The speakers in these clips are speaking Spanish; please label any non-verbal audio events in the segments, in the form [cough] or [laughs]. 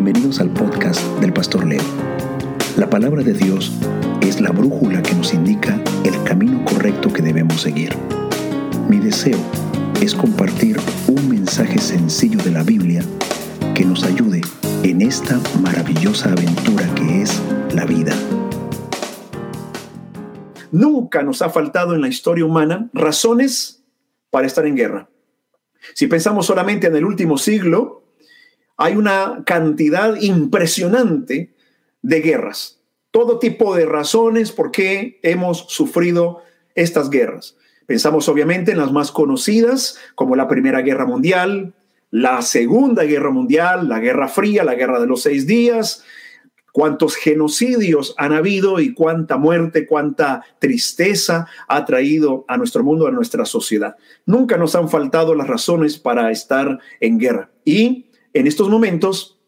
Bienvenidos al podcast del Pastor Leo. La palabra de Dios es la brújula que nos indica el camino correcto que debemos seguir. Mi deseo es compartir un mensaje sencillo de la Biblia que nos ayude en esta maravillosa aventura que es la vida. Nunca nos ha faltado en la historia humana razones para estar en guerra. Si pensamos solamente en el último siglo, hay una cantidad impresionante de guerras. Todo tipo de razones por qué hemos sufrido estas guerras. Pensamos obviamente en las más conocidas, como la Primera Guerra Mundial, la Segunda Guerra Mundial, la Guerra Fría, la Guerra de los Seis Días, cuántos genocidios han habido y cuánta muerte, cuánta tristeza ha traído a nuestro mundo, a nuestra sociedad. Nunca nos han faltado las razones para estar en guerra. Y en estos momentos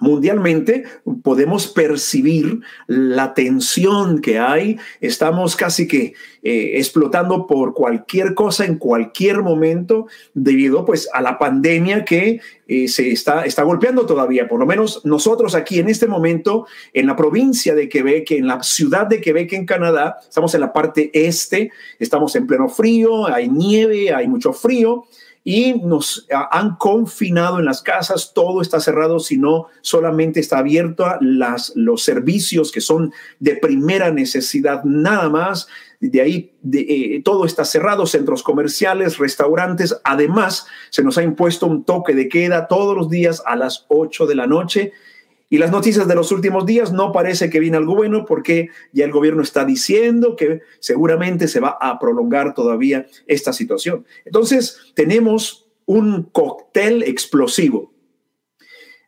mundialmente podemos percibir la tensión que hay. Estamos casi que eh, explotando por cualquier cosa en cualquier momento debido pues a la pandemia que eh, se está, está golpeando todavía. Por lo menos nosotros aquí en este momento en la provincia de Quebec, en la ciudad de Quebec en Canadá, estamos en la parte este, estamos en pleno frío, hay nieve, hay mucho frío y nos han confinado en las casas, todo está cerrado, sino solamente está abierto a las, los servicios que son de primera necesidad, nada más. De ahí eh, todo está cerrado, centros comerciales, restaurantes. Además, se nos ha impuesto un toque de queda todos los días a las 8 de la noche y las noticias de los últimos días no parece que viene algo bueno porque ya el gobierno está diciendo que seguramente se va a prolongar todavía esta situación. Entonces, tenemos un cóctel explosivo.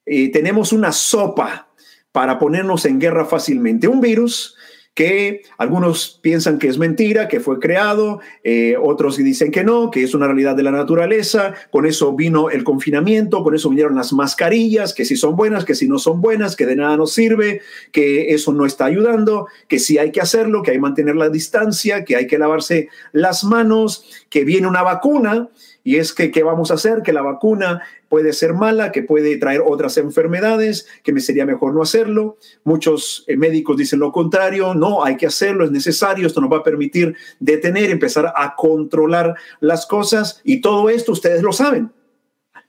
Eh, tenemos una sopa para ponernos en guerra fácilmente. Un virus que algunos piensan que es mentira, que fue creado, eh, otros dicen que no, que es una realidad de la naturaleza, con eso vino el confinamiento, con eso vinieron las mascarillas, que si son buenas, que si no son buenas, que de nada nos sirve, que eso no está ayudando, que sí hay que hacerlo, que hay que mantener la distancia, que hay que lavarse las manos, que viene una vacuna y es que, ¿qué vamos a hacer? Que la vacuna puede ser mala, que puede traer otras enfermedades, que me sería mejor no hacerlo. Muchos eh, médicos dicen lo contrario, no, hay que hacerlo, es necesario, esto nos va a permitir detener, empezar a controlar las cosas y todo esto ustedes lo saben.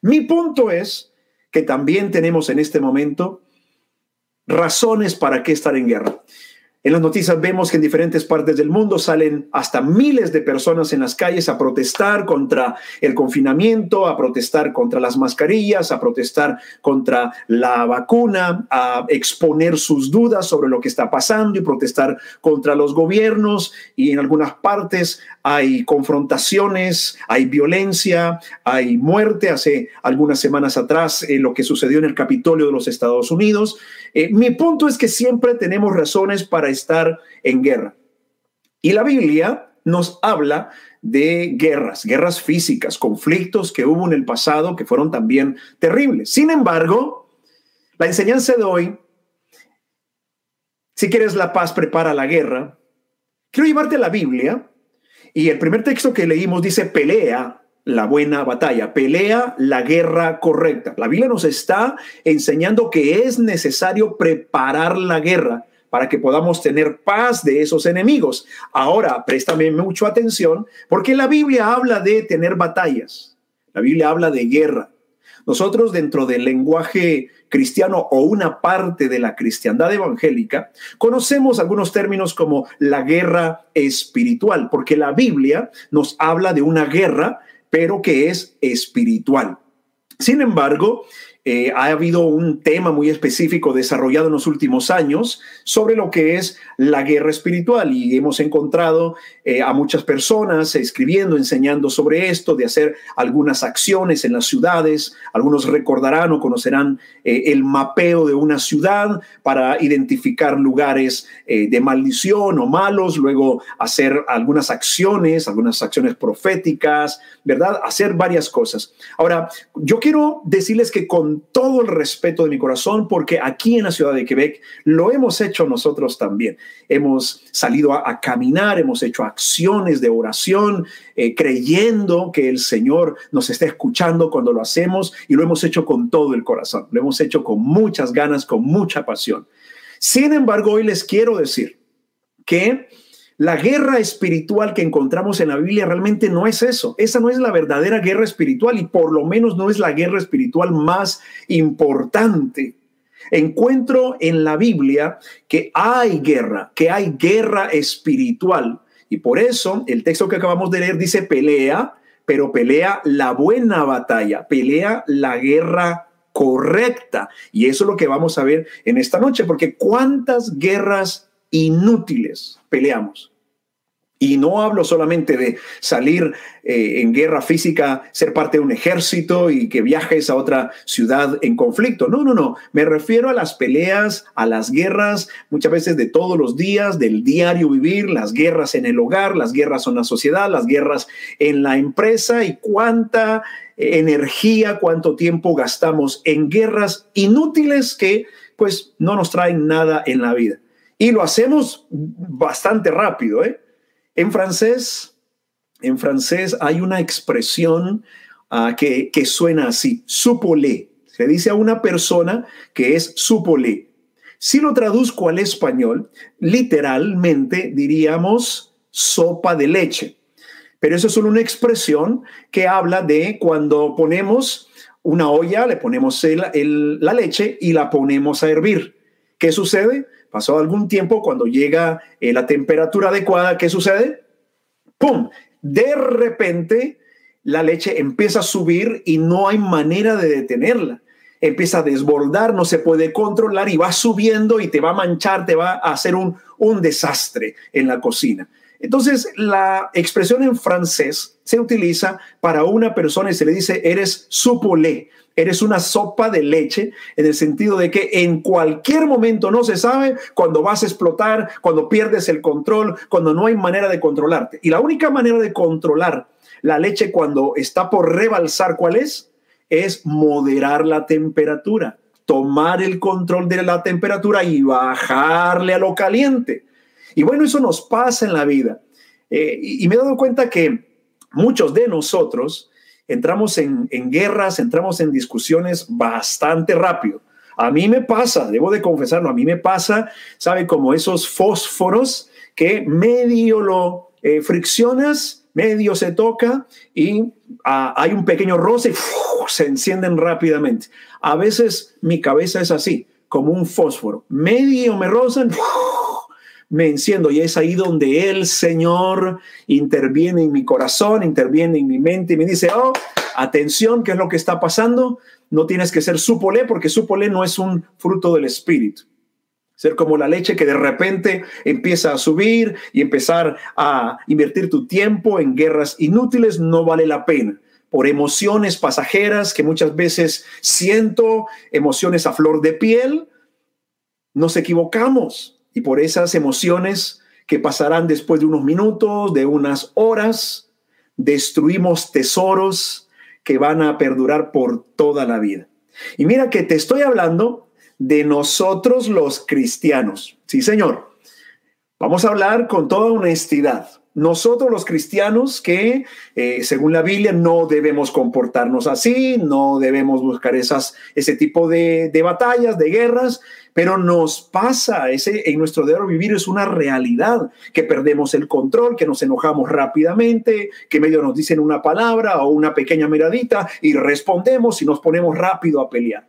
Mi punto es que también tenemos en este momento razones para qué estar en guerra. En las noticias vemos que en diferentes partes del mundo salen hasta miles de personas en las calles a protestar contra el confinamiento, a protestar contra las mascarillas, a protestar contra la vacuna, a exponer sus dudas sobre lo que está pasando y protestar contra los gobiernos. Y en algunas partes hay confrontaciones, hay violencia, hay muerte. Hace algunas semanas atrás, eh, lo que sucedió en el Capitolio de los Estados Unidos. Eh, mi punto es que siempre tenemos razones para estar en guerra. Y la Biblia nos habla de guerras, guerras físicas, conflictos que hubo en el pasado que fueron también terribles. Sin embargo, la enseñanza de hoy, si quieres la paz, prepara la guerra. Quiero llevarte a la Biblia y el primer texto que leímos dice pelea la buena batalla, pelea la guerra correcta. La Biblia nos está enseñando que es necesario preparar la guerra para que podamos tener paz de esos enemigos. Ahora, préstame mucho atención, porque la Biblia habla de tener batallas, la Biblia habla de guerra. Nosotros dentro del lenguaje cristiano o una parte de la cristiandad evangélica, conocemos algunos términos como la guerra espiritual, porque la Biblia nos habla de una guerra, pero que es espiritual. Sin embargo, eh, ha habido un tema muy específico desarrollado en los últimos años sobre lo que es la guerra espiritual y hemos encontrado eh, a muchas personas escribiendo, enseñando sobre esto, de hacer algunas acciones en las ciudades. Algunos recordarán o conocerán eh, el mapeo de una ciudad para identificar lugares de maldición o malos, luego hacer algunas acciones, algunas acciones proféticas, ¿verdad? Hacer varias cosas. Ahora, yo quiero decirles que con todo el respeto de mi corazón porque aquí en la ciudad de Quebec lo hemos hecho nosotros también. Hemos salido a, caminar, hemos hecho acciones de oración, eh, creyendo que el Señor nos está escuchando cuando lo hacemos y lo hemos hecho con todo el corazón, lo hemos hecho con muchas ganas, con mucha pasión. Sin embargo, hoy les quiero decir que la guerra espiritual que encontramos en la Biblia realmente no es eso. Esa no es la verdadera guerra espiritual y por lo menos no es la guerra espiritual más importante. Encuentro en la Biblia que hay guerra, que hay guerra espiritual. Y por eso el texto que acabamos de leer dice pelea, pero pelea la buena batalla, pelea la guerra correcta. Y eso es lo que vamos a ver en esta noche, porque cuántas guerras inútiles peleamos. Y no hablo solamente de salir eh, en guerra física, ser parte de un ejército y que viajes a otra ciudad en conflicto. No, no, no. Me refiero a las peleas, a las guerras, muchas veces de todos los días, del diario vivir, las guerras en el hogar, las guerras en la sociedad, las guerras en la empresa y cuánta energía, cuánto tiempo gastamos en guerras inútiles que pues no nos traen nada en la vida. Y lo hacemos bastante rápido. ¿eh? En francés, en francés hay una expresión uh, que, que, suena así, supolé. Se dice a una persona que es supolé. Si lo traduzco al español, literalmente diríamos sopa de leche. Pero eso es solo una expresión que habla de cuando ponemos una olla, le ponemos la leche y la ponemos a hervir. ¿Qué sucede? Pasó algún tiempo, cuando llega eh, la temperatura adecuada, ¿qué sucede? ¡Pum! De repente la leche empieza a subir y no hay manera de detenerla. Empieza a desbordar, no se puede controlar y va subiendo y te va a manchar, te va a hacer un, un desastre en la cocina. Entonces, la expresión en francés se utiliza para una persona y se le dice, eres supolé, Eres una sopa de leche en el sentido de que en cualquier momento no se sabe cuando vas a explotar, cuando pierdes el control, cuando no hay manera de controlarte. Y la única manera de controlar la leche cuando está por rebalsar, ¿cuál es? Es moderar la temperatura, tomar el control de la temperatura y bajarle a lo caliente. Y bueno, eso nos pasa en la vida. Eh, y me he dado cuenta que muchos de nosotros, entramos en, guerras, entramos en discusiones bastante rápido. A mí me pasa, debo de confesarlo, a mí me pasa, ¿sabe? Como esos fósforos que medio lo eh, friccionas, medio se toca y ah, hay un pequeño roce y se encienden rápidamente. A veces mi cabeza es así, como un fósforo. Medio me rozan, me enciendo y es ahí donde el Señor interviene en mi corazón, interviene en mi mente y me dice, oh, atención, ¿qué es lo que está pasando? No tienes que ser supolé porque supolé no es un fruto del Espíritu. Ser como la leche que de repente empieza a subir y empezar a invertir tu tiempo en guerras inútiles no vale la pena por emociones pasajeras que muchas veces siento, emociones a flor de piel, nos equivocamos y por esas emociones que pasarán después de unos minutos, de unas horas, destruimos tesoros que van a perdurar por toda la vida. Y mira que te estoy hablando de nosotros los cristianos. Sí, Señor. Vamos a hablar con toda honestidad nosotros los cristianos que, eh, según la Biblia, no debemos comportarnos así, no debemos buscar esas, ese tipo de, batallas, de guerras, pero nos pasa, ese, en nuestro diario vivir es una realidad, que perdemos el control, que nos enojamos rápidamente, que medio nos dicen una palabra o una pequeña miradita y respondemos y nos ponemos rápido a pelear.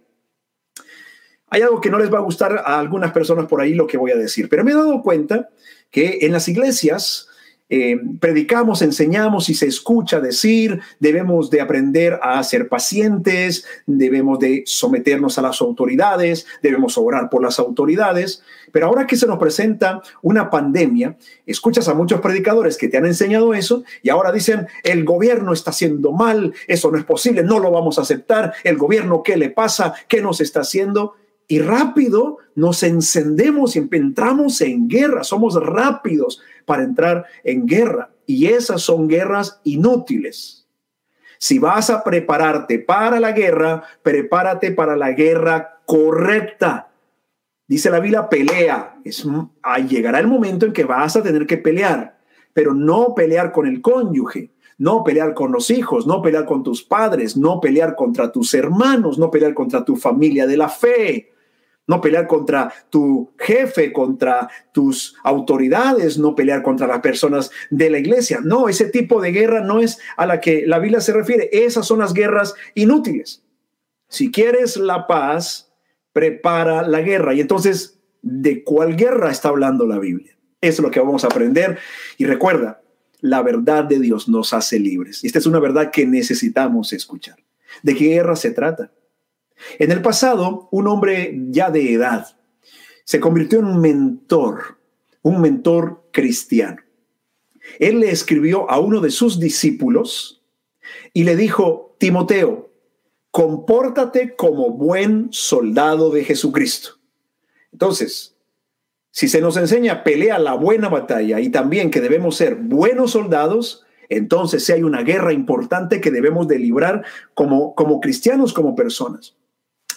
Hay algo que no les va a gustar a algunas personas por ahí lo que voy a decir, pero me he dado cuenta que en las iglesias, eh, predicamos, enseñamos y se escucha decir, debemos de aprender a ser pacientes, debemos de someternos a las autoridades, debemos orar por las autoridades. Pero ahora que se nos presenta una pandemia, escuchas a muchos predicadores que te han enseñado eso y ahora dicen, el gobierno está haciendo mal, eso no es posible, no lo vamos a aceptar, el gobierno, ¿qué le pasa? ¿Qué nos está haciendo? y rápido nos encendemos y entramos en guerra, somos rápidos para entrar en guerra y esas son guerras inútiles. Si vas a prepararte para la guerra, prepárate para la guerra correcta. Dice la Biblia, pelea. Es, llegará el momento en que vas a tener que pelear, pero no pelear con el cónyuge, no pelear con los hijos, no pelear con tus padres, no pelear contra tus hermanos, no pelear contra tu familia de la fe, no pelear contra tu jefe, contra tus autoridades, no pelear contra las personas de la iglesia. No, ese tipo de guerra no es a la que la Biblia se refiere. Esas son las guerras inútiles. Si quieres la paz, prepara la guerra. Y entonces, ¿de cuál guerra está hablando la Biblia? Eso es lo que vamos a aprender. Y recuerda, la verdad de Dios nos hace libres. Esta es una verdad que necesitamos escuchar. ¿De qué guerra se trata? En el pasado, un hombre ya de edad se convirtió en un mentor, un mentor cristiano. Él le escribió a uno de sus discípulos y le dijo, Timoteo, compórtate como buen soldado de Jesucristo. Entonces, si se nos enseña pelea la buena batalla y también que debemos ser buenos soldados, entonces sí hay una guerra importante que debemos de librar como, como cristianos, como personas.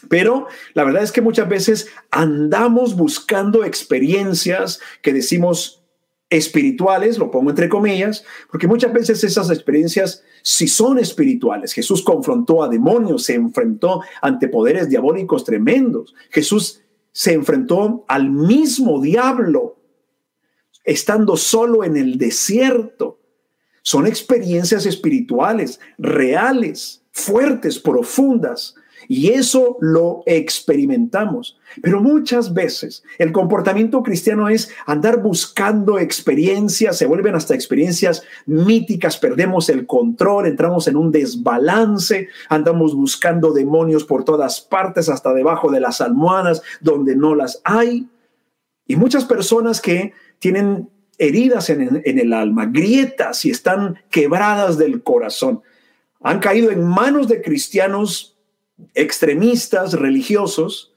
Pero la verdad es que muchas veces andamos buscando experiencias que decimos espirituales, lo pongo entre comillas, porque muchas veces esas experiencias si son espirituales. Jesús confrontó a demonios, se enfrentó ante poderes diabólicos tremendos. Jesús se enfrentó al mismo diablo estando solo en el desierto. Son experiencias espirituales, reales, fuertes, profundas, y eso lo experimentamos. Pero muchas veces el comportamiento cristiano es andar buscando experiencias, se vuelven hasta experiencias míticas, perdemos el control, entramos en un desbalance, andamos buscando demonios por todas partes, hasta debajo de las almohadas donde no las hay. Y muchas personas que tienen heridas en, el alma, grietas y están quebradas del corazón, han caído en manos de cristianos extremistas religiosos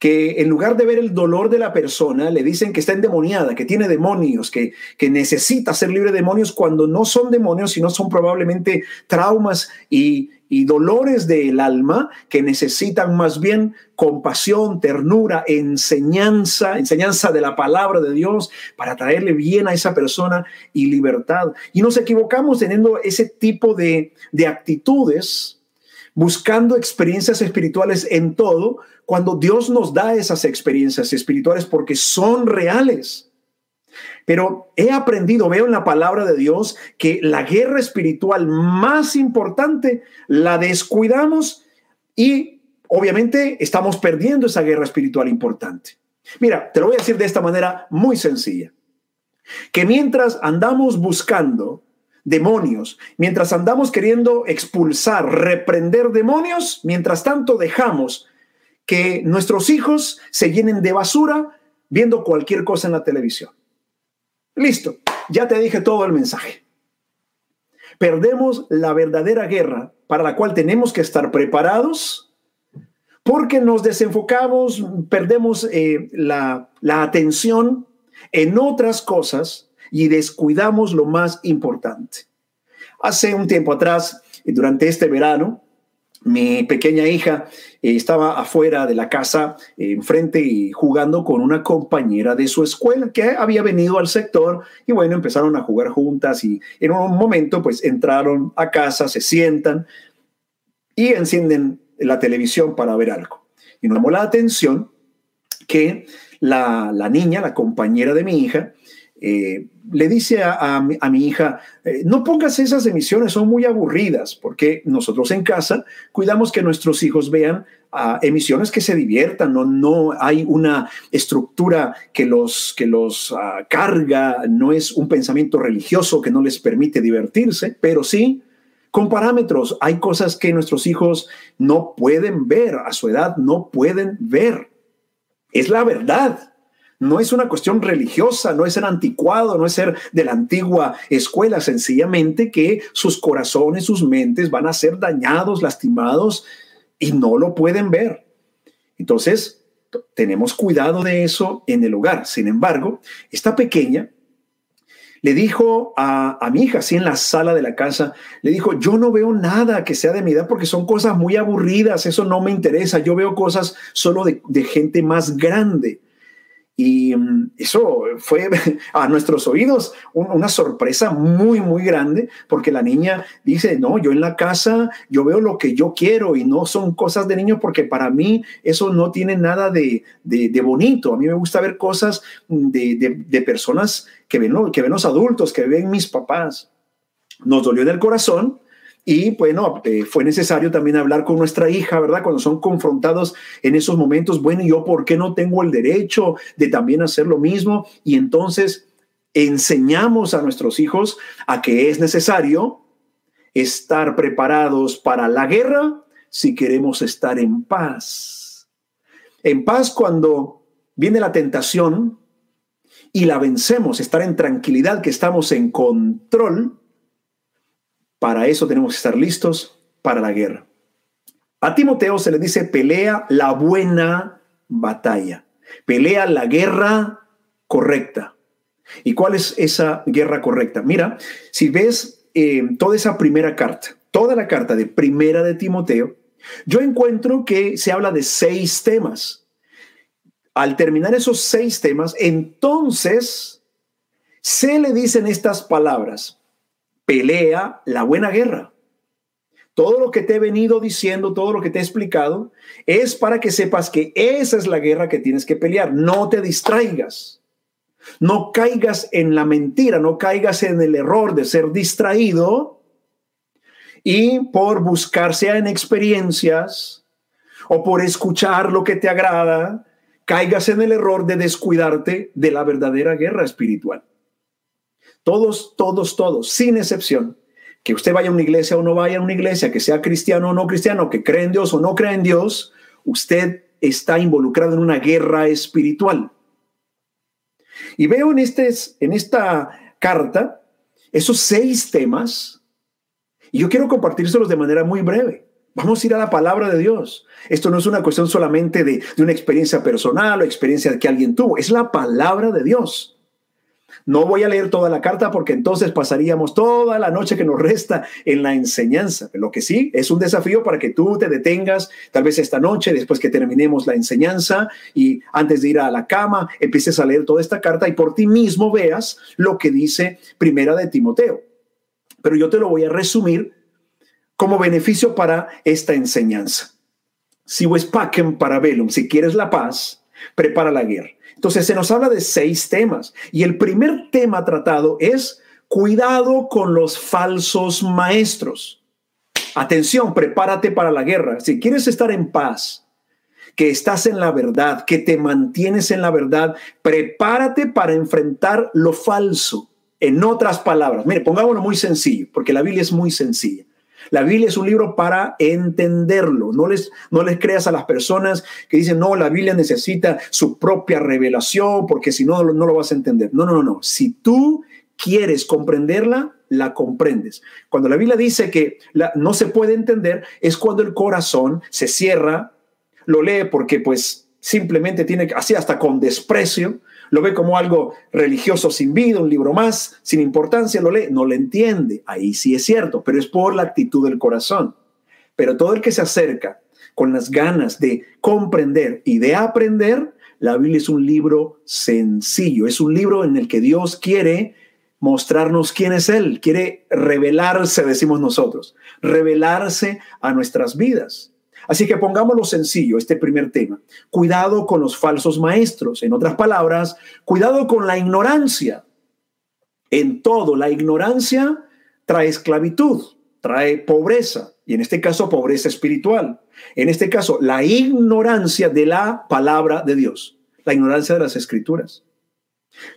que en lugar de ver el dolor de la persona, le dicen que está endemoniada, que tiene demonios, que, que necesita ser libre de demonios cuando no son demonios, sino son probablemente traumas y, y dolores del alma que necesitan más bien compasión, ternura, enseñanza, enseñanza de la palabra de Dios para traerle bien a esa persona y libertad. Y nos equivocamos teniendo ese tipo de, de actitudes buscando experiencias espirituales en todo, cuando Dios nos da esas experiencias espirituales porque son reales. Pero he aprendido, veo en la palabra de Dios que la guerra espiritual más importante la descuidamos y obviamente estamos perdiendo esa guerra espiritual importante. Mira, te lo voy a decir de esta manera muy sencilla. Que mientras andamos buscando demonios. Mientras andamos queriendo expulsar, reprender demonios, mientras tanto dejamos que nuestros hijos se llenen de basura viendo cualquier cosa en la televisión. Listo, ya te dije todo el mensaje. Perdemos la verdadera guerra para la cual tenemos que estar preparados porque nos desenfocamos, perdemos eh, la, la atención en otras cosas y descuidamos lo más importante. Hace un tiempo atrás, durante este verano, mi pequeña hija eh, estaba afuera de la casa, enfrente y jugando con una compañera de su escuela que había venido al sector y bueno, empezaron a jugar juntas y en un momento pues entraron a casa, se sientan y encienden la televisión para ver algo. Y nos llamó la atención que la, la niña, la compañera de mi hija, eh, le dice a, mi, hija, eh, no pongas esas emisiones, son muy aburridas, porque nosotros en casa cuidamos que nuestros hijos vean ah, emisiones que se diviertan, no, no hay una estructura que los, que los ah, carga, no es un pensamiento religioso que no les permite divertirse, pero sí con parámetros. Hay cosas que nuestros hijos no pueden ver, a su edad no pueden ver. Es la verdad no es una cuestión religiosa, no es ser anticuado, no es ser de la antigua escuela, sencillamente que sus corazones, sus mentes van a ser dañados, lastimados y no lo pueden ver. Entonces, tenemos cuidado de eso en el hogar. Sin embargo, esta pequeña le dijo a, a, mi hija, así en la sala de la casa, le dijo, yo no veo nada que sea de mi edad porque son cosas muy aburridas, eso no me interesa, yo veo cosas solo de, de gente más grande. Y mm, eso fue [laughs] a nuestros oídos una sorpresa muy, muy grande, porque la niña dice, no, yo en la casa, yo veo lo que yo quiero y no son cosas de niño, porque para mí eso no tiene nada de, de, bonito. A mí me gusta ver cosas de, de personas que ven, que ven los adultos, que ven mis papás. Nos dolió en el corazón, y bueno, eh, fue necesario también hablar con nuestra hija, ¿verdad? Cuando son confrontados en esos momentos, bueno, yo por qué no tengo el derecho de también hacer lo mismo? Y entonces enseñamos a nuestros hijos a que es necesario estar preparados para la guerra si queremos estar en paz. En paz cuando viene la tentación y la vencemos, estar en tranquilidad, que estamos en control para eso tenemos que estar listos para la guerra. A Timoteo se le dice pelea la buena batalla, pelea la guerra correcta. ¿Y cuál es esa guerra correcta? Mira, si ves eh, toda esa primera carta, toda la carta de primera de Timoteo, yo encuentro que se habla de seis temas. Al terminar esos seis temas, entonces se le dicen estas palabras pelea la buena guerra. Todo lo que te he venido diciendo, todo lo que te he explicado, es para que sepas que esa es la guerra que tienes que pelear. No te distraigas. No caigas en la mentira, no caigas en el error de ser distraído y por buscar, sea en experiencias o por escuchar lo que te agrada, caigas en el error de descuidarte de la verdadera guerra espiritual. Todos, todos, todos, sin excepción. Que usted vaya a una iglesia o no vaya a una iglesia, que sea cristiano o no cristiano, que cree en Dios o no cree en Dios, usted está involucrado en una guerra espiritual. Y veo en, este, en esta carta esos seis temas, y yo quiero compartírselos de manera muy breve. Vamos a ir a la palabra de Dios. Esto no es una cuestión solamente de, de una experiencia personal o experiencia que alguien tuvo, es la palabra de Dios. No voy a leer toda la carta porque entonces pasaríamos toda la noche que nos resta en la enseñanza. Lo que sí es un desafío para que tú te detengas, tal vez esta noche, después que terminemos la enseñanza y antes de ir a la cama, empieces a leer toda esta carta y por ti mismo veas lo que dice Primera de Timoteo. Pero yo te lo voy a resumir como beneficio para esta enseñanza. Si ves pacem para velum, si quieres la paz, prepara la guerra. Entonces se nos habla de seis temas y el primer tema tratado es cuidado con los falsos maestros. Atención, prepárate para la guerra. Si quieres estar en paz, que estás en la verdad, que te mantienes en la verdad, prepárate para enfrentar lo falso. En otras palabras, mire, pongámoslo muy sencillo, porque la Biblia es muy sencilla. La Biblia es un libro para entenderlo. No les, no les creas a las personas que dicen, no, la Biblia necesita su propia revelación porque si no, no lo vas a entender. No, no, no, no. Si tú quieres comprenderla, la comprendes. Cuando la Biblia dice que no se puede entender, es cuando el corazón se cierra, lo lee porque pues simplemente tiene, así hasta con desprecio, lo ve como algo religioso sin vida, un libro más, sin importancia, lo lee, no lo entiende. Ahí sí es cierto, pero es por la actitud del corazón. Pero todo el que se acerca con las ganas de comprender y de aprender, la Biblia es un libro sencillo, es un libro en el que Dios quiere mostrarnos quién es Él, quiere revelarse, decimos nosotros, revelarse a nuestras vidas. Así que pongámoslo sencillo, este primer tema. Cuidado con los falsos maestros. En otras palabras, cuidado con la ignorancia. En todo, la ignorancia trae esclavitud, trae pobreza, y en este caso pobreza espiritual. En este caso, la ignorancia de la palabra de Dios, la ignorancia de las escrituras.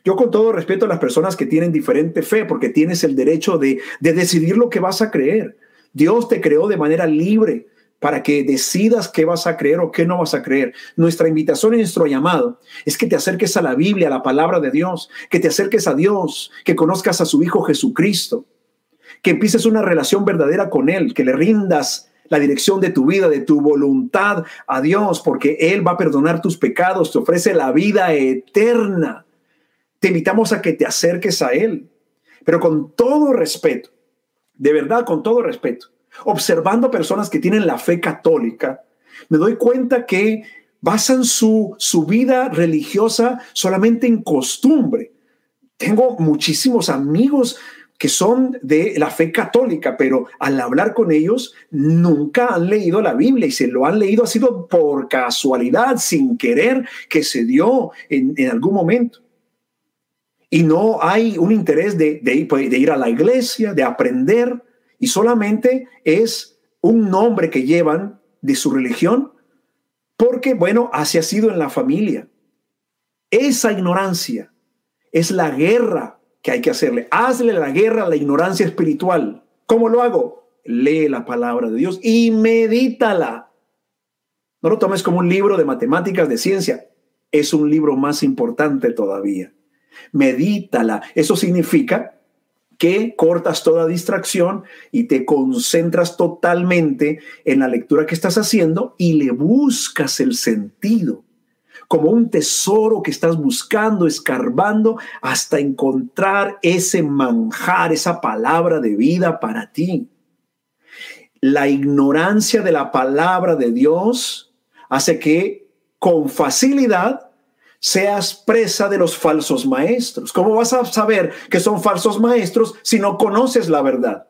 Yo con todo respeto a las personas que tienen diferente fe, porque tienes el derecho de, de decidir lo que vas a creer. Dios te creó de manera libre para que decidas qué vas a creer o qué no vas a creer. Nuestra invitación y nuestro llamado es que te acerques a la Biblia, a la palabra de Dios, que te acerques a Dios, que conozcas a su Hijo Jesucristo, que empieces una relación verdadera con Él, que le rindas la dirección de tu vida, de tu voluntad a Dios, porque Él va a perdonar tus pecados, te ofrece la vida eterna. Te invitamos a que te acerques a Él. pero con todo respeto, de verdad, con todo respeto, observando personas que tienen la fe católica, me doy cuenta que basan su, su vida religiosa solamente en costumbre. Tengo muchísimos amigos que son de la fe católica, pero al hablar con ellos nunca han leído la Biblia y se lo han leído ha sido por casualidad, sin querer, que se dio en, algún momento. Y no hay un interés de, de, de ir a la iglesia, de aprender, y solamente es un nombre que llevan de su religión, porque, bueno, así ha sido en la familia. Esa ignorancia es la guerra que hay que hacerle. Hazle la guerra a la ignorancia espiritual. ¿Cómo lo hago? Lee la palabra de Dios y medítala. No lo tomes como un libro de matemáticas, de ciencia. Es un libro más importante todavía. Medítala. Eso significa que cortas toda distracción y te concentras totalmente en la lectura que estás haciendo y le buscas el sentido como un tesoro que estás buscando, escarbando, hasta encontrar ese manjar, esa palabra de vida para ti. La ignorancia de la palabra de Dios hace que con facilidad seas presa de los falsos maestros. ¿Cómo vas a saber que son falsos maestros si no conoces la verdad?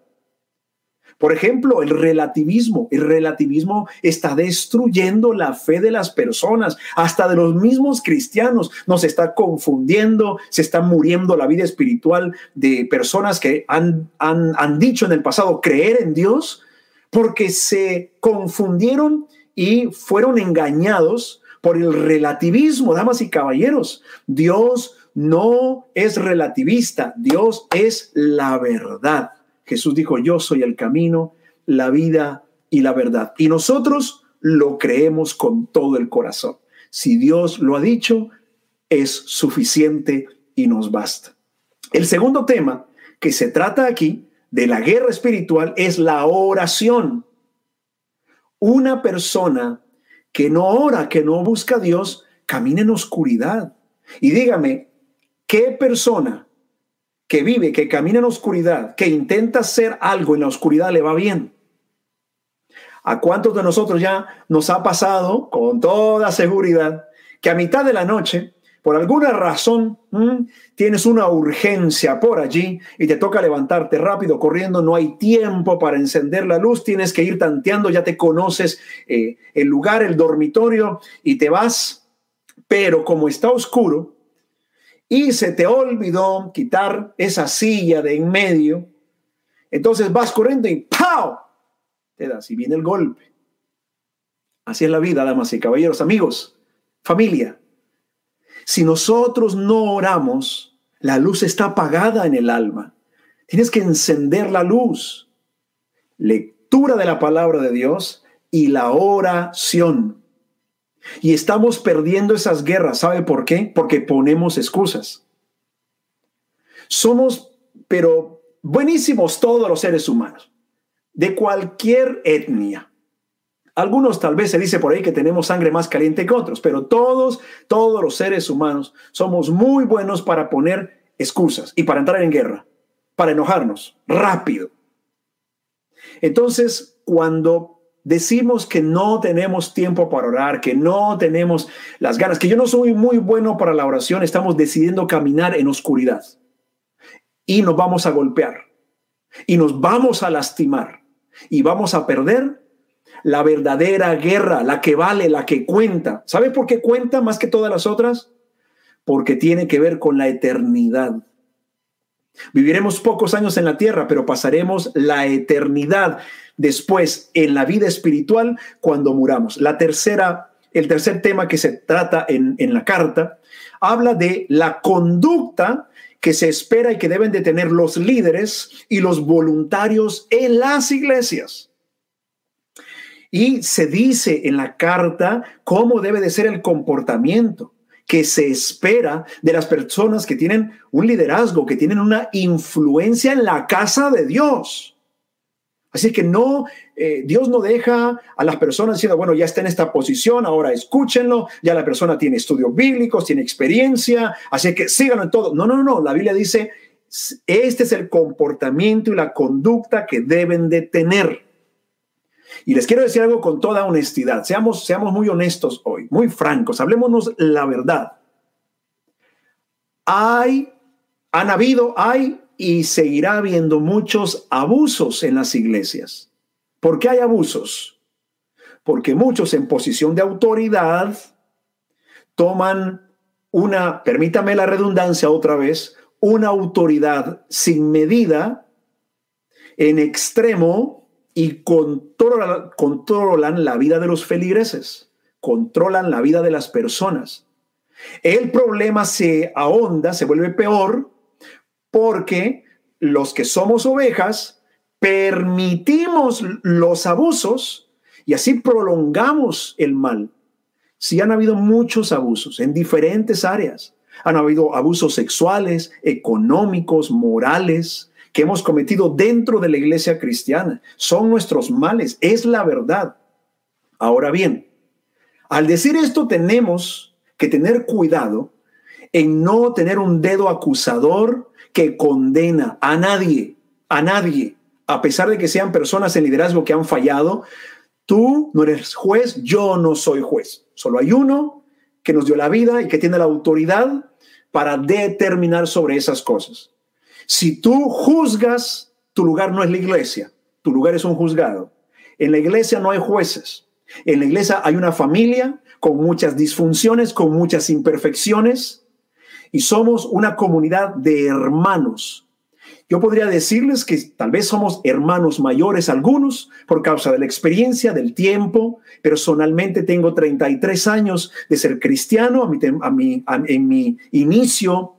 Por ejemplo, el relativismo. El relativismo está destruyendo la fe de las personas, hasta de los mismos cristianos. Nos está confundiendo, se está muriendo la vida espiritual de personas que han, han, han dicho en el pasado creer en Dios porque se confundieron y fueron engañados por el relativismo, damas y caballeros. Dios no es relativista, Dios es la verdad. Jesús dijo, yo soy el camino, la vida y la verdad. Y nosotros lo creemos con todo el corazón. Si Dios lo ha dicho, es suficiente y nos basta. El segundo tema que se trata aquí de la guerra espiritual es la oración. Una persona que no ora, que no busca a Dios, camina en oscuridad. Y dígame, ¿qué persona que vive, que camina en oscuridad, que intenta hacer algo en la oscuridad, le va bien. ¿A cuántos de nosotros ya nos ha pasado con toda seguridad que a mitad de la noche, por alguna razón, tienes una urgencia por allí y te toca levantarte rápido, corriendo, no hay tiempo para encender la luz, tienes que ir tanteando, ya te conoces eh, el lugar, el dormitorio y te vas, pero como está oscuro, y se te olvidó quitar esa silla de en medio, entonces vas corriendo y ¡pau! Te das y viene el golpe. Así es la vida, damas y caballeros, amigos, familia. Si nosotros no oramos, la luz está apagada en el alma. Tienes que encender la luz. Lectura de la palabra de Dios y la oración. Y estamos perdiendo esas guerras. ¿Sabe por qué? Porque ponemos excusas. Somos, pero buenísimos todos los seres humanos, de cualquier etnia. Algunos tal vez se dice por ahí que tenemos sangre más caliente que otros, pero todos, todos los seres humanos somos muy buenos para poner excusas y para entrar en guerra, para enojarnos rápido. Entonces, cuando decimos que no tenemos tiempo para orar, que no tenemos las ganas, que yo no soy muy bueno para la oración, estamos decidiendo caminar en oscuridad y nos vamos a golpear y nos vamos a lastimar y vamos a perder la verdadera guerra, la que vale, la que cuenta. ¿Sabe por qué cuenta más que todas las otras? Porque tiene que ver con la eternidad. Viviremos pocos años en la tierra, pero pasaremos la eternidad después en la vida espiritual cuando muramos. La tercera, el tercer tema que se trata en, en la carta habla de la conducta que se espera y que deben de tener los líderes y los voluntarios en las iglesias. Y se dice en la carta cómo debe de ser el comportamiento que se espera de las personas que tienen un liderazgo, que tienen una influencia en la casa de Dios. Así que no, eh, Dios no deja a las personas diciendo, bueno, ya está en esta posición, ahora escúchenlo, ya la persona tiene estudios bíblicos, tiene experiencia, así que síganlo en todo. No, no, no, la Biblia dice, Este es el comportamiento y la conducta que deben de tener. Y les quiero decir algo con toda honestidad. Seamos, seamos muy honestos hoy, muy francos. Hablemosnos la verdad. Hay, han habido, hay y seguirá habiendo muchos abusos en las iglesias. ¿Por qué hay abusos? Porque muchos en posición de autoridad toman una, permítame la redundancia otra vez, una autoridad sin medida, en extremo, y controlan, la vida de los feligreses, controlan la vida de las personas. El problema se ahonda, se vuelve peor, porque los que somos ovejas permitimos los abusos y así prolongamos el mal. Sí han habido muchos abusos en diferentes áreas. Han habido abusos sexuales, económicos, morales, que hemos cometido dentro de la iglesia cristiana. Son nuestros males, es la verdad. Ahora bien, al decir esto tenemos que tener cuidado en no tener un dedo acusador que condena a nadie, a nadie, a pesar de que sean personas en liderazgo que han fallado. Tú no eres juez, yo no soy juez. Solo hay uno que nos dio la vida y que tiene la autoridad para determinar sobre esas cosas. Si tú juzgas, tu lugar no es la iglesia, tu lugar es un juzgado. En la iglesia no hay jueces. En la iglesia hay una familia con muchas disfunciones, con muchas imperfecciones, y somos una comunidad de hermanos. Yo podría decirles que tal vez somos hermanos mayores algunos por causa de la experiencia, del tiempo. Personalmente tengo 33 años de ser cristiano a mi, en mi inicio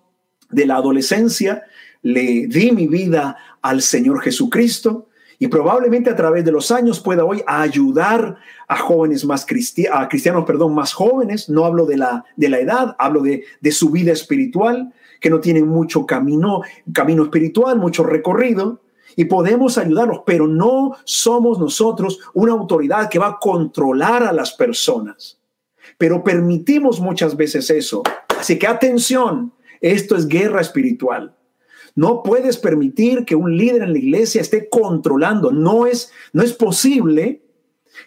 de la adolescencia le di mi vida al Señor Jesucristo y probablemente a través de los años pueda hoy ayudar a jóvenes más cristianos, a cristianos, perdón, más jóvenes. No hablo de la, de la edad, hablo de, de su vida espiritual, que no tienen mucho camino, camino espiritual, mucho recorrido. Y podemos ayudarlos, pero no somos nosotros una autoridad que va a controlar a las personas. Pero permitimos muchas veces eso. Así que atención, esto es guerra espiritual. No puedes permitir que un líder en la iglesia esté controlando. No es, no es posible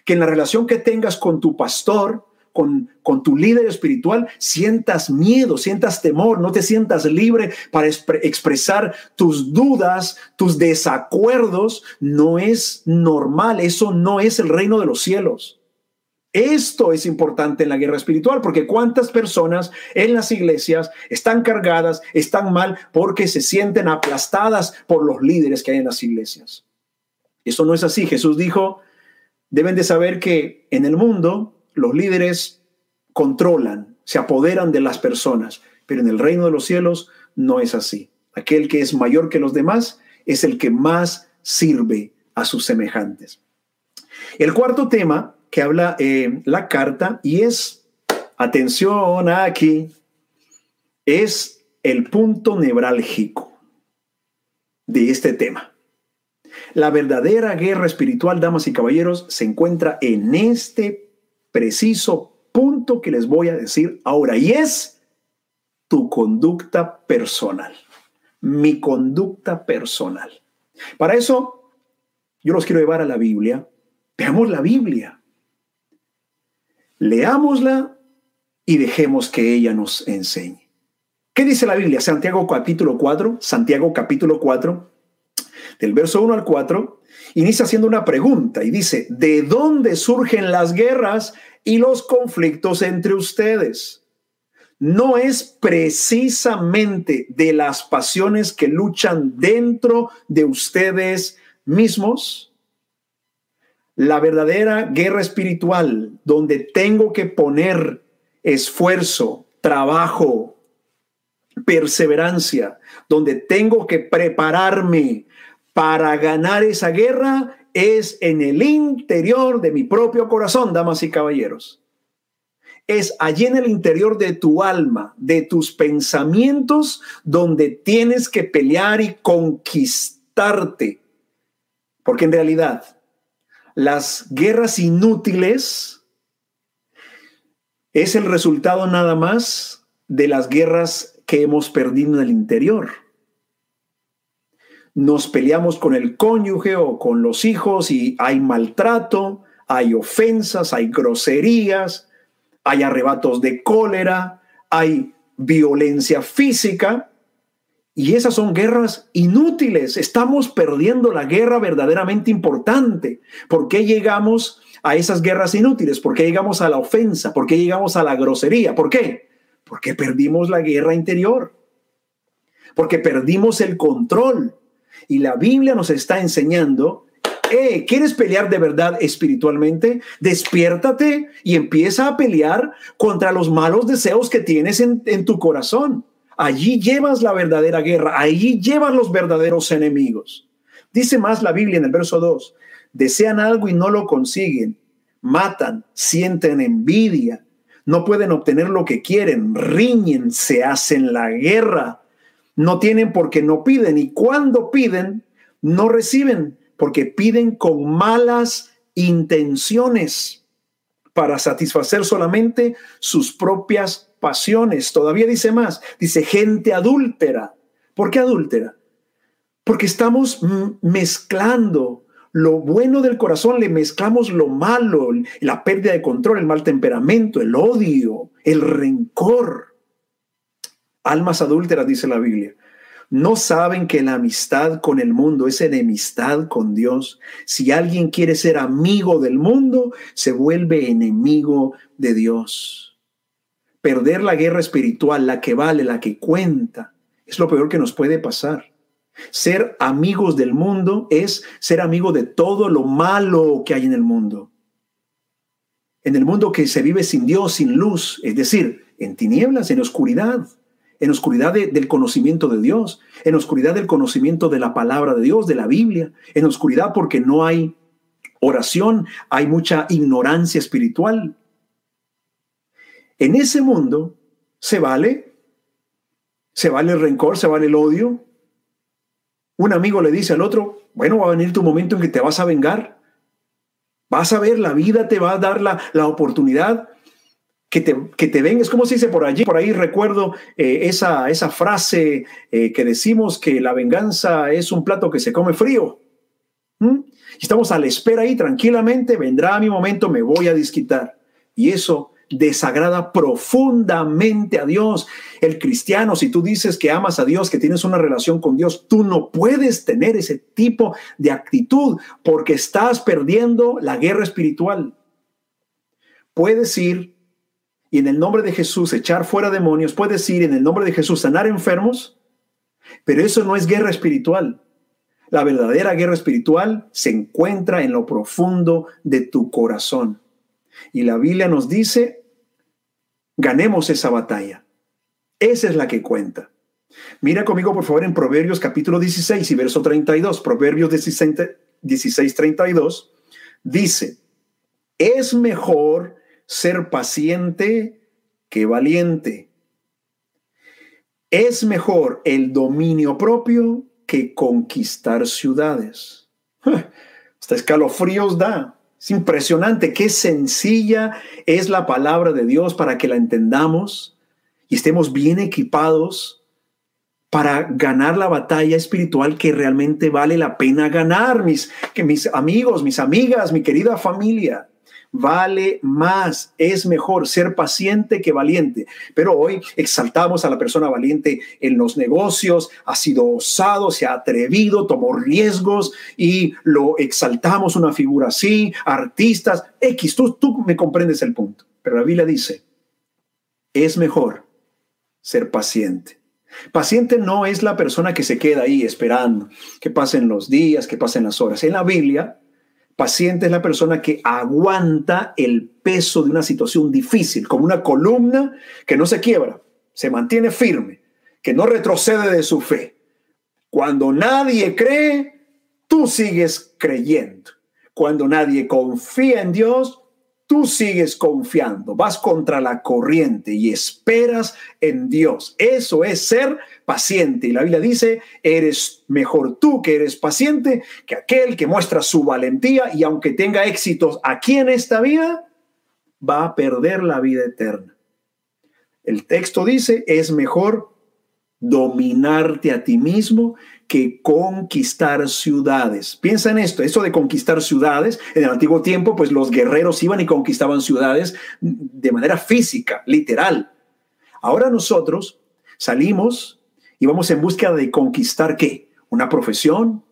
que en la relación que tengas con tu pastor, con, con, tu líder espiritual, sientas miedo, sientas temor, no te sientas libre para expresar tus dudas, tus desacuerdos. No es normal, eso no es el reino de los cielos. Esto es importante en la guerra espiritual, porque cuántas personas en las iglesias están cargadas, están mal, porque se sienten aplastadas por los líderes que hay en las iglesias. Eso no es así. Jesús dijo, deben de saber que en el mundo los líderes controlan, se apoderan de las personas, pero en el reino de los cielos no es así. Aquel que es mayor que los demás es el que más sirve a sus semejantes. El cuarto tema que habla eh, la carta y es, atención aquí, es el punto nevrálgico de este tema. La verdadera guerra espiritual, damas y caballeros, se encuentra en este preciso punto que les voy a decir ahora y es tu conducta personal, mi conducta personal. Para eso, yo los quiero llevar a la Biblia. Veamos la Biblia. Leámosla y dejemos que ella nos enseñe. ¿Qué dice la Biblia? Santiago capítulo 4, Santiago capítulo 4, del verso 1 al 4, inicia haciendo una pregunta y dice, ¿de dónde surgen las guerras y los conflictos entre ustedes? ¿No es precisamente de las pasiones que luchan dentro de ustedes mismos? La verdadera guerra espiritual, donde tengo que poner esfuerzo, trabajo, perseverancia, donde tengo que prepararme para ganar esa guerra, es en el interior de mi propio corazón, damas y caballeros. Es allí en el interior de tu alma, de tus pensamientos, donde tienes que pelear y conquistarte. Porque en realidad las guerras inútiles es el resultado nada más de las guerras que hemos perdido en el interior. nos peleamos con el cónyuge o con los hijos y hay maltrato, hay ofensas, hay groserías, hay arrebatos de cólera, hay violencia física. Y esas son guerras inútiles. Estamos perdiendo la guerra verdaderamente importante. ¿Por qué llegamos a esas guerras inútiles? ¿Por qué llegamos a la ofensa? ¿Por qué llegamos a la grosería? ¿Por qué? Porque perdimos la guerra interior. Porque perdimos el control. Y la Biblia nos está enseñando, eh, ¿quieres pelear de verdad espiritualmente? Despiértate y empieza a pelear contra los malos deseos que tienes en, en tu corazón. Allí llevas la verdadera guerra, allí llevas los verdaderos enemigos. Dice más la Biblia en el verso 2, desean algo y no lo consiguen, matan, sienten envidia, no pueden obtener lo que quieren, riñen, se hacen la guerra no tienen porque no piden y cuando piden, no reciben porque piden con malas intenciones para satisfacer solamente sus propias pasiones. Todavía dice más, dice gente adúltera. ¿Por qué adúltera? Porque estamos mezclando lo bueno del corazón, le mezclamos lo malo, la pérdida de control, el mal temperamento, el odio, el rencor almas adúlteras, dice la Biblia. No saben que la amistad con el mundo es enemistad con Dios. Si alguien quiere ser amigo del mundo, se vuelve enemigo de Dios. Perder la guerra espiritual, la que vale, la que cuenta, es lo peor que nos puede pasar. Ser amigos del mundo es ser amigo de todo lo malo que hay en el mundo. En el mundo que se vive sin Dios, sin luz, es decir, en tinieblas, en oscuridad en oscuridad del conocimiento de Dios, en oscuridad del conocimiento de la palabra de Dios, de la Biblia, en oscuridad porque no hay oración, hay mucha ignorancia espiritual. En ese mundo se vale, se vale el rencor, se vale el odio. Un amigo le dice al otro, bueno, va a venir tu momento en que te vas a vengar. Vas a ver, la vida te va a dar la, la oportunidad que te, que te es como se dice por allí, por ahí recuerdo eh, esa, esa frase eh, que decimos que la venganza es un plato que se come frío. ¿Mm? Estamos a la espera ahí tranquilamente, vendrá mi momento, me voy a disquitar. Y eso desagrada profundamente a Dios. El cristiano, si tú dices que amas a Dios, que tienes una relación con Dios, tú no puedes tener ese tipo de actitud porque estás perdiendo la guerra espiritual. Puedes ir y en el nombre de Jesús echar fuera demonios, puedes ir en el nombre de Jesús sanar enfermos, pero eso no es guerra espiritual. La verdadera guerra espiritual se encuentra en lo profundo de tu corazón. Y la Biblia nos dice, ganemos esa batalla. Esa es la que cuenta. Mira conmigo, por favor, en Proverbios capítulo 16 y verso 32. Proverbios 16, 16 32 dice, es mejor ser paciente que valiente. Es mejor el dominio propio que conquistar ciudades. [laughs] Hasta escalofríos da. Es impresionante qué sencilla es la palabra de Dios para que la entendamos y estemos bien equipados para ganar la batalla espiritual que realmente vale la pena ganar, mis, que mis amigos, mis amigas, mi querida familia vale más, es mejor ser paciente que valiente. Pero hoy exaltamos a la persona valiente en los negocios, ha sido osado, se ha atrevido, tomó riesgos y lo exaltamos una figura así, artistas, X, tú, tú me comprendes el punto. Pero la Biblia dice, es mejor ser paciente. Paciente no es la persona que se queda ahí esperando que pasen los días, que pasen las horas. En la Biblia, Paciente es la persona que aguanta el peso de una situación difícil, como una columna que no se quiebra, se mantiene firme, que no retrocede de su fe. Cuando nadie cree, tú sigues creyendo. Cuando nadie confía en Dios, tú sigues confiando, vas contra la corriente y esperas en Dios. Eso es ser paciente. Y la Biblia dice, eres mejor tú que eres paciente que aquel que muestra su valentía y aunque tenga éxitos aquí en esta vida, va a perder la vida eterna. El texto dice, es mejor dominarte a ti mismo que conquistar ciudades. Piensa en esto, eso de conquistar ciudades, en el antiguo tiempo, pues los guerreros iban y conquistaban ciudades de manera física, literal. Ahora nosotros salimos y vamos en búsqueda de conquistar qué? Una profesión,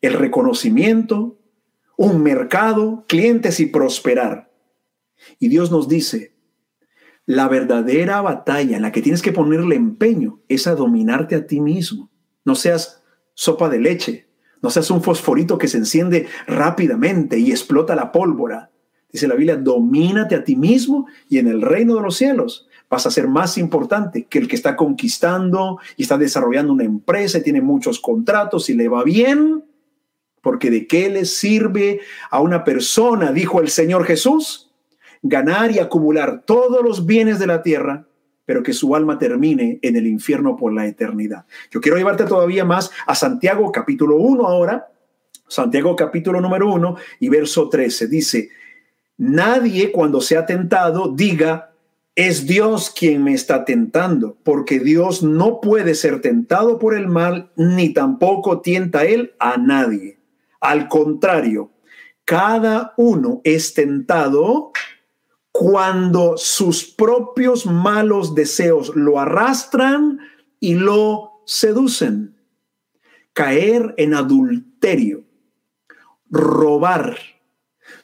el reconocimiento, un mercado, clientes y prosperar. Y Dios nos dice, la verdadera batalla en la que tienes que ponerle empeño es a dominarte a ti mismo. No seas sopa de leche, no seas un fosforito que se enciende rápidamente y explota la pólvora. Dice la Biblia, domínate a ti mismo y en el reino de los cielos vas a ser más importante que el que está conquistando y está desarrollando una empresa y tiene muchos contratos y le va bien, porque de qué le sirve a una persona, dijo el Señor Jesús, ganar y acumular todos los bienes de la tierra, pero que su alma termine en el infierno por la eternidad. Yo quiero llevarte todavía más a Santiago capítulo 1 ahora, Santiago capítulo número 1 y verso 13. Dice, nadie cuando sea tentado diga, es Dios quien me está tentando, porque Dios no puede ser tentado por el mal, ni tampoco tienta él a nadie. Al contrario, cada uno es tentado cuando sus propios malos deseos lo arrastran y lo seducen. Caer en adulterio, robar,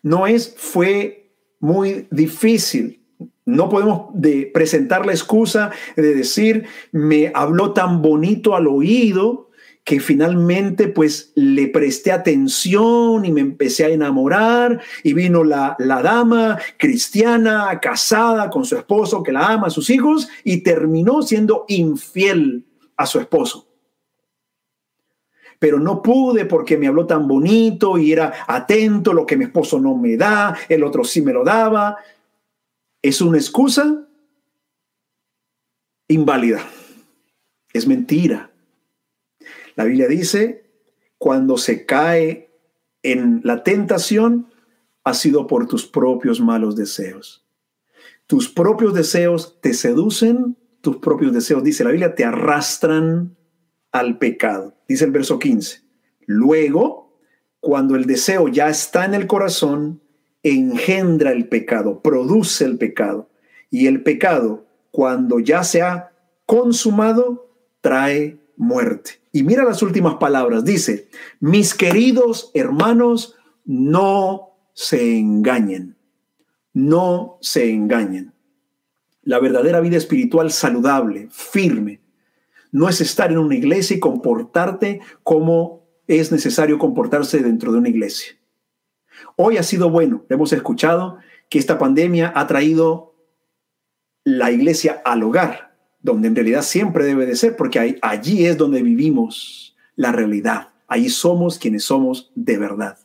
no es, fue muy difícil. No podemos de presentar la excusa de decir, me habló tan bonito al oído que finalmente pues le presté atención y me empecé a enamorar y vino la, la dama cristiana, casada con su esposo que la ama, a sus hijos y terminó siendo infiel a su esposo pero no pude porque me habló tan bonito y era atento, lo que mi esposo no me da, el otro sí me lo daba. Es una excusa inválida. Es mentira. La Biblia dice, cuando se cae en la tentación, ha sido por tus propios malos deseos. Tus propios deseos te seducen, tus propios deseos, dice la Biblia, te arrastran al pecado. Dice el verso 15. Luego, cuando el deseo ya está en el corazón, engendra el pecado, produce el pecado. Y el pecado, cuando ya se ha consumado, trae muerte. Y mira las últimas palabras. Dice, mis queridos hermanos, no se engañen. No se engañen. La verdadera vida espiritual saludable, firme, no es estar en una iglesia y comportarte como es necesario comportarse dentro de una iglesia. Hoy ha sido bueno, hemos escuchado que esta pandemia ha traído la iglesia al hogar, donde en realidad siempre debe de ser, porque allí es donde vivimos la realidad. Allí somos quienes somos de verdad.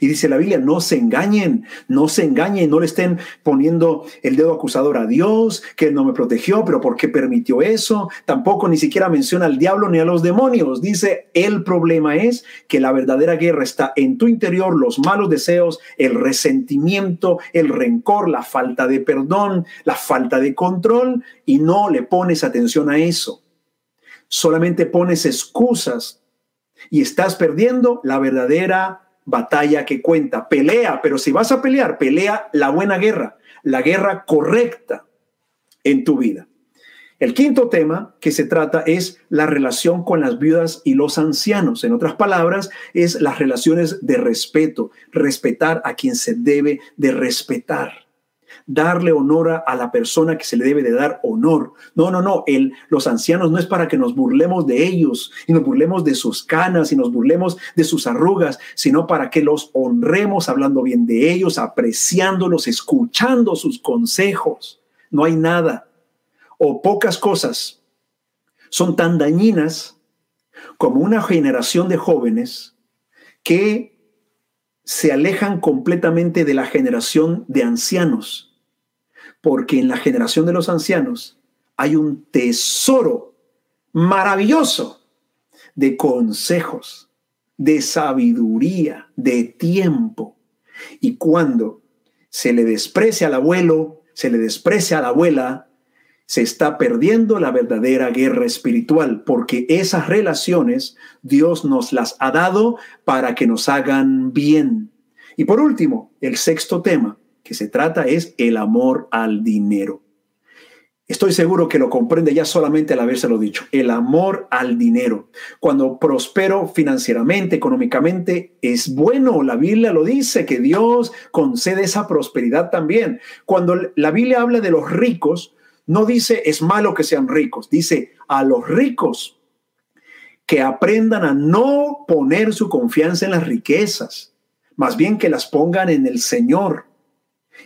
Y dice la Biblia, no se engañen, no se engañen, no le estén poniendo el dedo acusador a Dios, que no me protegió, pero ¿por qué permitió eso? Tampoco ni siquiera menciona al diablo ni a los demonios. Dice, el problema es que la verdadera guerra está en tu interior, los malos deseos, el resentimiento, el rencor, la falta de perdón, la falta de control, y no le pones atención a eso. Solamente pones excusas y estás perdiendo la verdadera batalla que cuenta. Pelea, pero si vas a pelear, pelea la buena guerra, la guerra correcta en tu vida. El quinto tema que se trata es la relación con las viudas y los ancianos. En otras palabras, es las relaciones de respeto, respetar a quien se debe de respetar darle honor a la persona que se le debe de dar honor. No, no, no, el, los ancianos no es para que nos burlemos de ellos y nos burlemos de sus canas y nos burlemos de sus arrugas, sino para que los honremos hablando bien de ellos, apreciándolos, escuchando sus consejos. No hay nada o pocas cosas son tan dañinas como una generación de jóvenes que se alejan completamente de la generación de ancianos porque en la generación de los ancianos hay un tesoro maravilloso de consejos, de sabiduría, de tiempo. Y cuando se le desprecia al abuelo, se le desprecia a la abuela, se está perdiendo la verdadera guerra espiritual, porque esas relaciones Dios nos las ha dado para que nos hagan bien. Y por último, el sexto tema que se trata es el amor al dinero. Estoy seguro que lo comprende ya solamente al habérselo dicho. El amor al dinero. Cuando prospero financieramente, económicamente, es bueno. La Biblia lo dice, que Dios concede esa prosperidad también. Cuando la Biblia habla de los ricos, no dice es malo que sean ricos, dice a los ricos que aprendan a no poner su confianza en las riquezas, más bien que las pongan en el Señor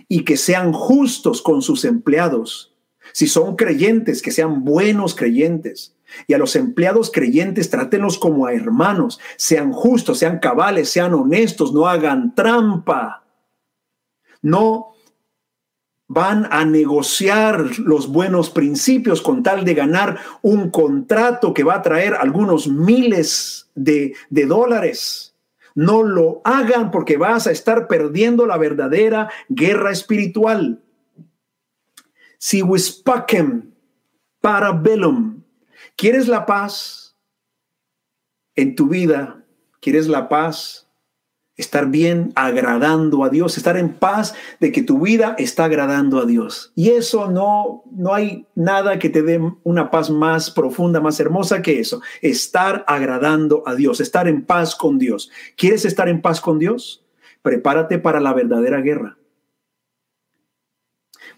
y que sean justos con sus empleados. Si son creyentes, que sean buenos creyentes. Y a los empleados creyentes, trátenlos como a hermanos, sean justos, sean cabales, sean honestos, no hagan trampa. No van a negociar los buenos principios con tal de ganar un contrato que va a traer algunos miles de, dólares. No lo hagan porque vas a estar perdiendo la verdadera guerra espiritual. Si wispacem para bellum, ¿quieres la paz en tu vida? ¿Quieres la paz estar bien agradando a Dios, estar en paz de que tu vida está agradando a Dios. Y eso no, no hay nada que te dé una paz más profunda, más hermosa que eso, estar agradando a Dios, estar en paz con Dios. ¿Quieres estar en paz con Dios? Prepárate para la verdadera guerra.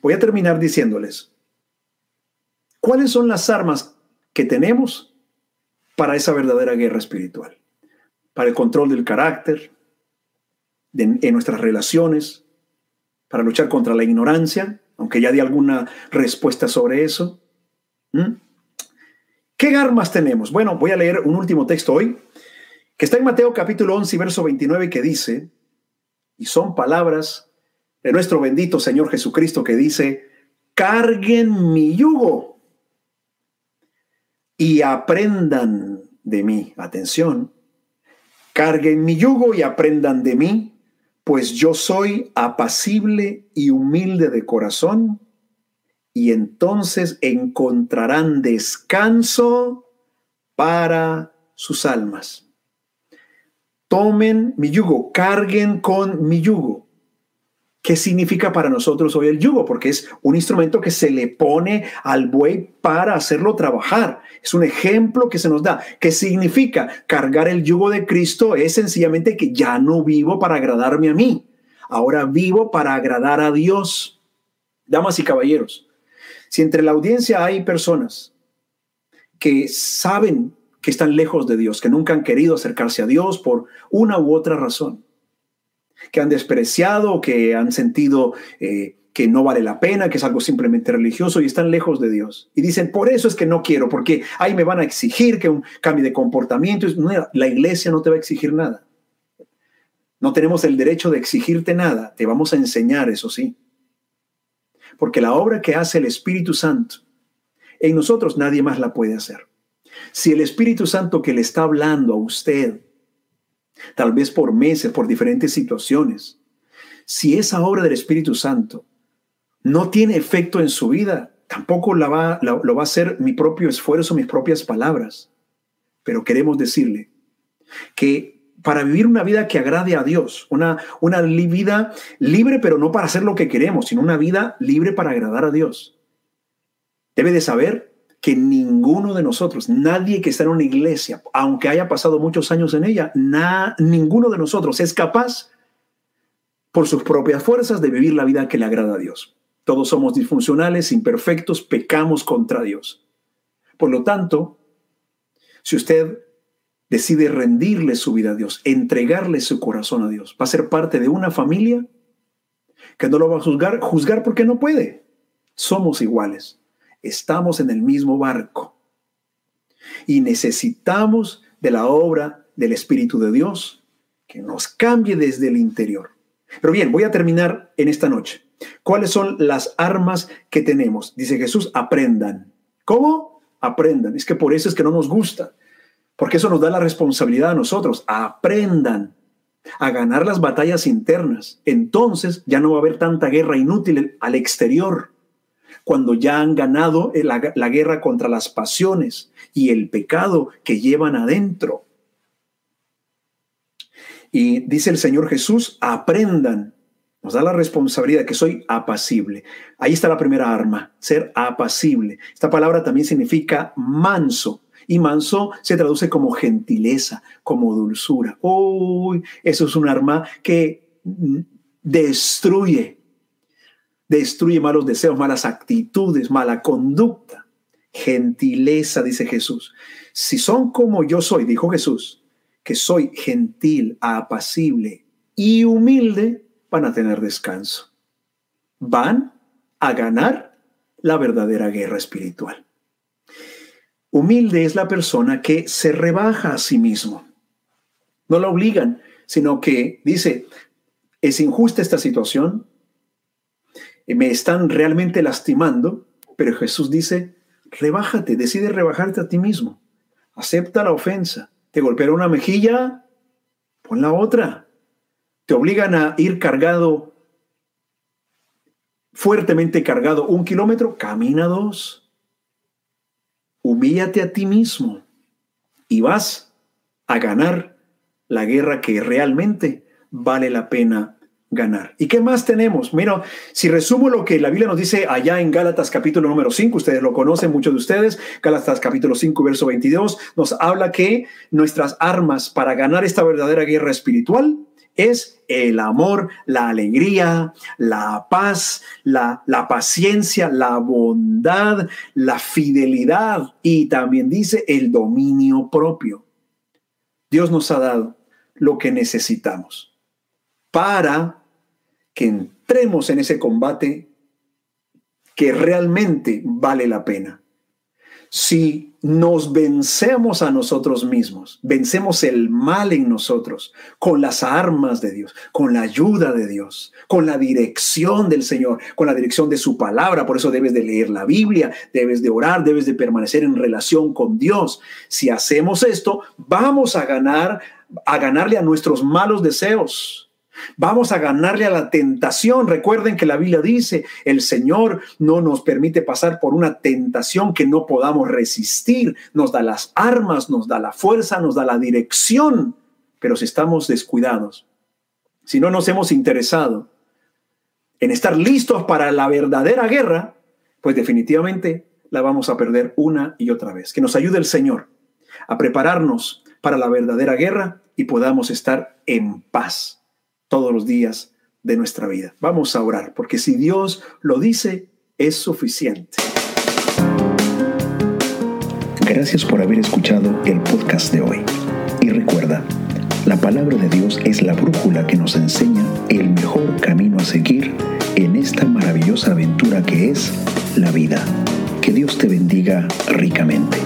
Voy a terminar diciéndoles, ¿cuáles son las armas que tenemos para esa verdadera guerra espiritual? Para el control del carácter, en nuestras relaciones, para luchar contra la ignorancia, aunque ya di alguna respuesta sobre eso. ¿Mm? ¿Qué armas tenemos? Bueno, voy a leer un último texto hoy, que está en Mateo capítulo 11, verso 29, que dice, y son palabras de nuestro bendito Señor Jesucristo que dice, carguen mi yugo y aprendan de mí. Atención, carguen mi yugo y aprendan de mí, pues yo soy apacible y humilde de corazón, y entonces encontrarán descanso para sus almas. Tomen mi yugo, carguen con mi yugo. ¿Qué significa para nosotros hoy el yugo? Porque es un instrumento que se le pone al buey para hacerlo trabajar. Es un ejemplo que se nos da. ¿Qué significa? Cargar el yugo de Cristo es sencillamente que ya no vivo para agradarme a mí. Ahora vivo para agradar a Dios. Damas y caballeros, si entre la audiencia hay personas que saben que están lejos de Dios, que nunca han querido acercarse a Dios por una u otra razón, que han despreciado, que han sentido eh, que no vale la pena, que es algo simplemente religioso y están lejos de Dios. Y dicen, por eso es que no quiero, porque ahí me van a exigir que un cambio de comportamiento. La iglesia no te va a exigir nada. No tenemos el derecho de exigirte nada. Te vamos a enseñar, eso sí. Porque la obra que hace el Espíritu Santo en nosotros nadie más la puede hacer. Si el Espíritu Santo que le está hablando a usted tal vez por meses, por diferentes situaciones. Si esa obra del Espíritu Santo no tiene efecto en su vida, tampoco la va, lo va a hacer mi propio esfuerzo, mis propias palabras. Pero queremos decirle que para vivir una vida que agrade a Dios, una, una vida libre, pero no para hacer lo que queremos, sino una vida libre para agradar a Dios. Debe de saber que ninguno de nosotros, nadie que está en una iglesia, aunque haya pasado muchos años en ella, ninguno de nosotros es capaz por sus propias fuerzas de vivir la vida que le agrada a Dios. Todos somos disfuncionales, imperfectos, pecamos contra Dios. Por lo tanto, si usted decide rendirle su vida a Dios, entregarle su corazón a Dios, va a ser parte de una familia que no lo va a juzgar, juzgar porque no puede. Somos iguales estamos en el mismo barco y necesitamos de la obra del Espíritu de Dios que nos cambie desde el interior. Pero bien, voy a terminar en esta noche. ¿Cuáles son las armas que tenemos? Dice Jesús, aprendan. ¿Cómo? Aprendan. Es que por eso es que no nos gusta, porque eso nos da la responsabilidad a nosotros. Aprendan a ganar las batallas internas. Entonces ya no va a haber tanta guerra inútil al exterior cuando ya han ganado la, guerra contra las pasiones y el pecado que llevan adentro. Y dice el Señor Jesús, aprendan nos da la responsabilidad que soy apacible. Ahí está la primera arma, ser apacible. Esta palabra también significa manso. Y manso se traduce como gentileza, como dulzura. Uy, eso es un arma que destruye, destruye malos deseos, malas actitudes, mala conducta. Gentileza, dice Jesús. Si son como yo soy, dijo Jesús, que soy gentil, apacible y humilde, van a tener descanso. Van a ganar la verdadera guerra espiritual. Humilde es la persona que se rebaja a sí mismo. No la obligan, sino que dice, es injusta esta situación, me están realmente lastimando, pero Jesús dice, rebájate, decide rebajarte a ti mismo, acepta la ofensa, te golpea una mejilla, pon la otra, te obligan a ir cargado, fuertemente cargado un kilómetro, camina dos. Humíllate a ti mismo y vas a ganar la guerra que realmente vale la pena ganar. ¿Y qué más tenemos? Mira, si resumo lo que la Biblia nos dice allá en Gálatas capítulo número 5, ustedes lo conocen, muchos de ustedes, Gálatas capítulo 5, verso 22, nos habla que nuestras armas para ganar esta verdadera guerra espiritual es el amor, la alegría, la paz, la, la, paciencia, la bondad, la fidelidad y también dice el dominio propio. Dios nos ha dado lo que necesitamos para que entremos en ese combate que realmente vale la pena. Si nos vencemos a nosotros mismos, vencemos el mal en nosotros con las armas de Dios, con la ayuda de Dios, con la dirección del Señor, con la dirección de su palabra. Por eso debes de leer la Biblia, debes de orar, debes de permanecer en relación con Dios. Si hacemos esto, vamos a ganar, a ganarle a nuestros malos deseos Vamos a ganarle a la tentación. Recuerden que la Biblia dice, el Señor no nos permite pasar por una tentación que no podamos resistir. Nos da las armas, nos da la fuerza, nos da la dirección. Pero si estamos descuidados, si no nos hemos interesado en estar listos para la verdadera guerra, pues definitivamente la vamos a perder una y otra vez. Que nos ayude el Señor a prepararnos para la verdadera guerra y podamos estar en paz todos los días de nuestra vida. Vamos a orar, porque si Dios lo dice, es suficiente. Gracias por haber escuchado el podcast de hoy. Y recuerda, la palabra de Dios es la brújula que nos enseña el mejor camino a seguir en esta maravillosa aventura que es la vida. Que Dios te bendiga ricamente.